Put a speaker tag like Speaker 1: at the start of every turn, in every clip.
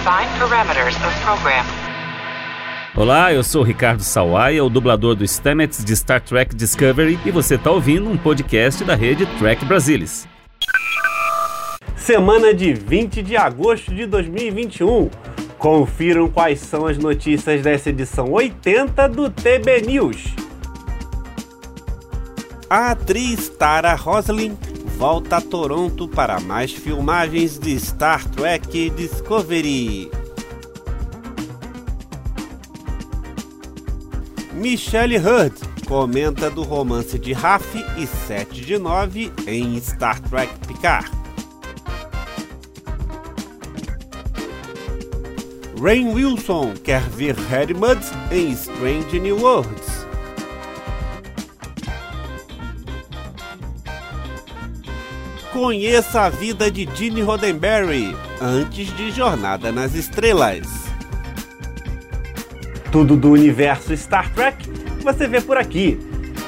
Speaker 1: Define parameters of program.
Speaker 2: Olá, eu sou Ricardo Sawaia, o dublador do Stamets de Star Trek Discovery, e você está ouvindo um podcast da rede Trek Brasilis.
Speaker 3: Semana de 20 de agosto de 2021. Confiram quais são as notícias dessa edição 80 do TB News. A atriz Tara Roslin volta a Toronto para mais filmagens de Star Trek Discovery. Michelle Hurd comenta do romance de Raf e 7 de 9 em Star Trek Picard. Rain Wilson quer ver Harry Mudd em Strange New Worlds. Conheça a vida de Gene Roddenberry antes de Jornada nas Estrelas. Tudo do universo Star Trek você vê por aqui.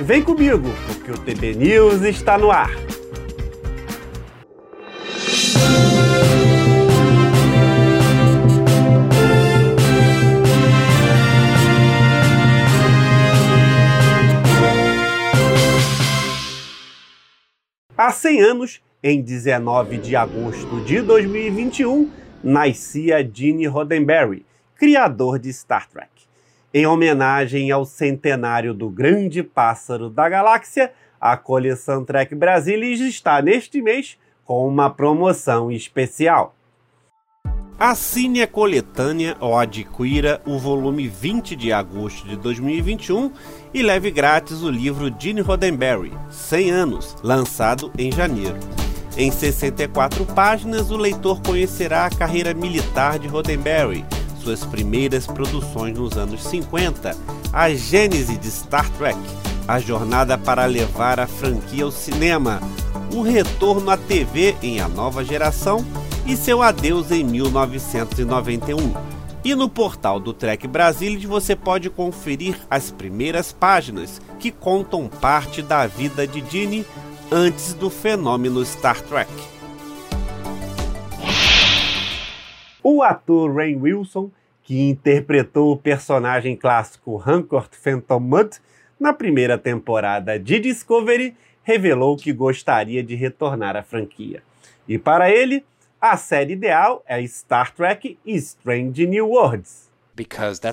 Speaker 3: Vem comigo, porque o TB News está no ar. Há 100 anos, em 19 de agosto de 2021, nascia Gene Roddenberry, criador de Star Trek. Em homenagem ao centenário do Grande Pássaro da Galáxia, a coleção Trek Brasilis está neste mês com uma promoção especial. Assine a coletânea ou adquira o volume 20 de agosto de 2021 e leve grátis o livro Gene Roddenberry, 100 anos, lançado em janeiro. Em 64 páginas, o leitor conhecerá a carreira militar de Roddenberry, suas primeiras produções nos anos 50, a gênese de Star Trek, a jornada para levar a franquia ao cinema, o retorno à TV em A Nova Geração e seu adeus em 1991. E no portal do Trek Brasilis você pode conferir as primeiras páginas que contam parte da vida de Gene antes do fenômeno Star Trek. O ator Rain Wilson, que interpretou o personagem clássico Hancock Phantom Mudd na primeira temporada de Discovery, revelou que gostaria de retornar à franquia. E para ele, a série ideal é Star Trek Strange New Worlds.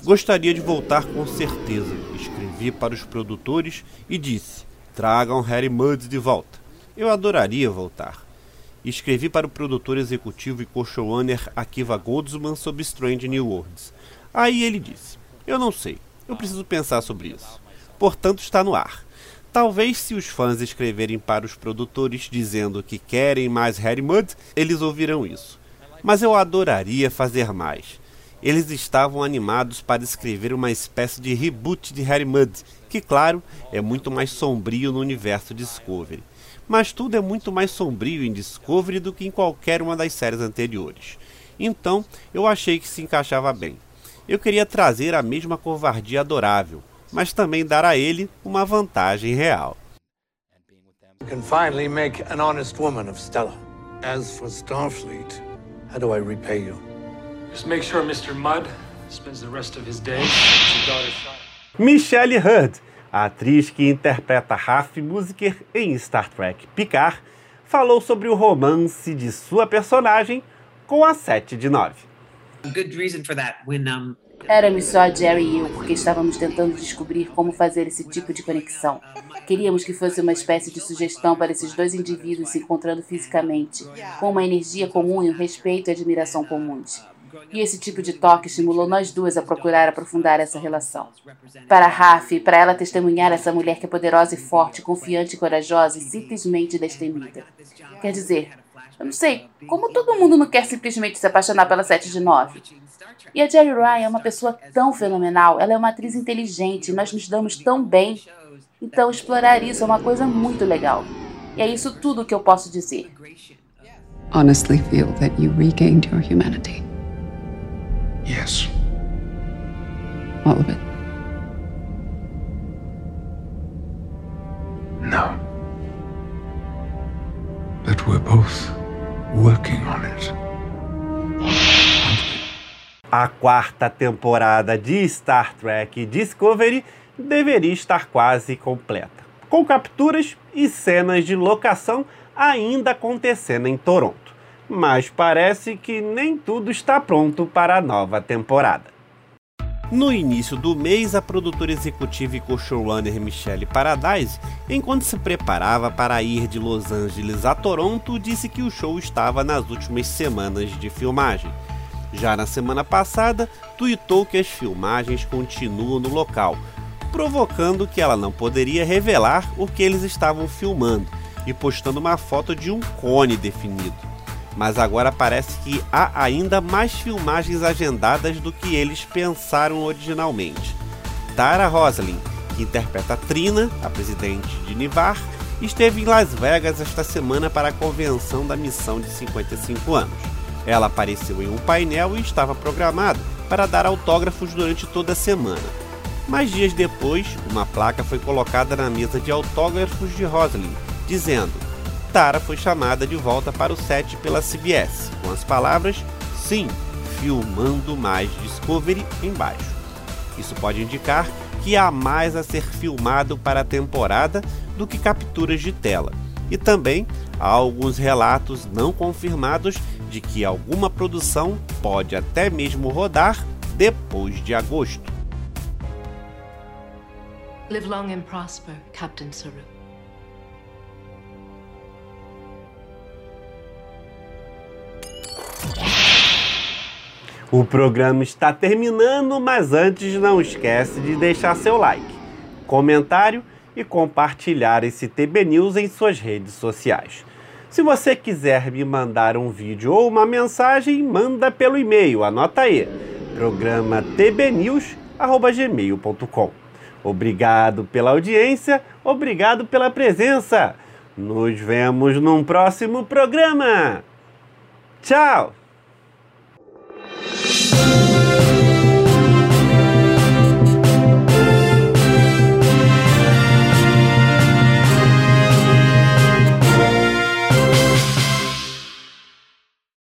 Speaker 3: Gostaria de voltar com certeza. Escrevi para os produtores e disse: tragam Harry Mudd de volta. Eu adoraria voltar. Escrevi para o produtor executivo e co-showrunner Akiva Goldsman sobre Strange New Worlds. Aí ele disse: Eu não sei, eu preciso pensar sobre isso. Portanto, está no ar. Talvez se os fãs escreverem para os produtores dizendo que querem mais Harry Mudd, eles ouvirão isso. Mas eu adoraria fazer mais. Eles estavam animados para escrever uma espécie de reboot de Harry Mudd, que, claro, é muito mais sombrio no universo Discovery mas tudo é muito mais sombrio em Discovery do que em qualquer uma das séries anteriores. Então, eu achei que se encaixava bem. Eu queria trazer a mesma covardia adorável, mas também dar a ele uma vantagem real.
Speaker 4: can finally make an honest woman of Stella. As for Starfleet, how do I repay you?
Speaker 5: Just make sure Mr. Mudd spends the rest of his days with his daughter
Speaker 3: Michelle Hurd a atriz que interpreta Raf Musiker em Star Trek Picard falou sobre o romance de sua personagem com a 7 de 9.
Speaker 6: Éramos só a Jerry e eu, porque estávamos tentando descobrir como fazer esse tipo de conexão. Queríamos que fosse uma espécie de sugestão para esses dois indivíduos se encontrando fisicamente, com uma energia comum e um respeito e admiração comuns. E esse tipo de toque estimulou nós duas a procurar aprofundar essa relação. Para Raf, para ela testemunhar essa mulher que é poderosa e forte, confiante e corajosa e simplesmente destemida. Quer dizer, eu não sei, como todo mundo não quer simplesmente se apaixonar pela 7 de 9? E a Jerry Ryan é uma pessoa tão fenomenal, ela é uma atriz inteligente, nós nos damos tão bem. Então, explorar isso é uma coisa muito legal. E é isso tudo que eu posso dizer.
Speaker 7: Honestly feel that you regained your humanity.
Speaker 4: Yes.
Speaker 7: All of it.
Speaker 4: No. But we're both working on it.
Speaker 3: A quarta temporada de Star Trek Discovery deveria estar quase completa, com capturas e cenas de locação ainda acontecendo em Toronto. Mas parece que nem tudo está pronto para a nova temporada. No início do mês, a produtora executiva e co-showrunner Michelle Paradise, enquanto se preparava para ir de Los Angeles a Toronto, disse que o show estava nas últimas semanas de filmagem já na semana passada, tuitou que as filmagens continuam no local, provocando que ela não poderia revelar o que eles estavam filmando e postando uma foto de um cone definido. Mas agora parece que há ainda mais filmagens agendadas do que eles pensaram originalmente. Tara Roslin, que interpreta Trina, a presidente de Nivar, esteve em Las Vegas esta semana para a convenção da missão de 55 anos. Ela apareceu em um painel e estava programado para dar autógrafos durante toda a semana. Mas dias depois, uma placa foi colocada na mesa de autógrafos de Roslin, dizendo: Tara foi chamada de volta para o set pela CBS, com as palavras: Sim, filmando mais Discovery embaixo. Isso pode indicar que há mais a ser filmado para a temporada do que capturas de tela. E também há alguns relatos não confirmados de que alguma produção pode até mesmo rodar depois de agosto. Live long and prosper, Captain Saru. O programa está terminando, mas antes não esquece de deixar seu like, comentário e compartilhar esse TB News em suas redes sociais. Se você quiser me mandar um vídeo ou uma mensagem, manda pelo e-mail, anota aí, programa tbnews@gmail.com. Obrigado pela audiência, obrigado pela presença. Nos vemos num próximo programa. Tchau. Thank you.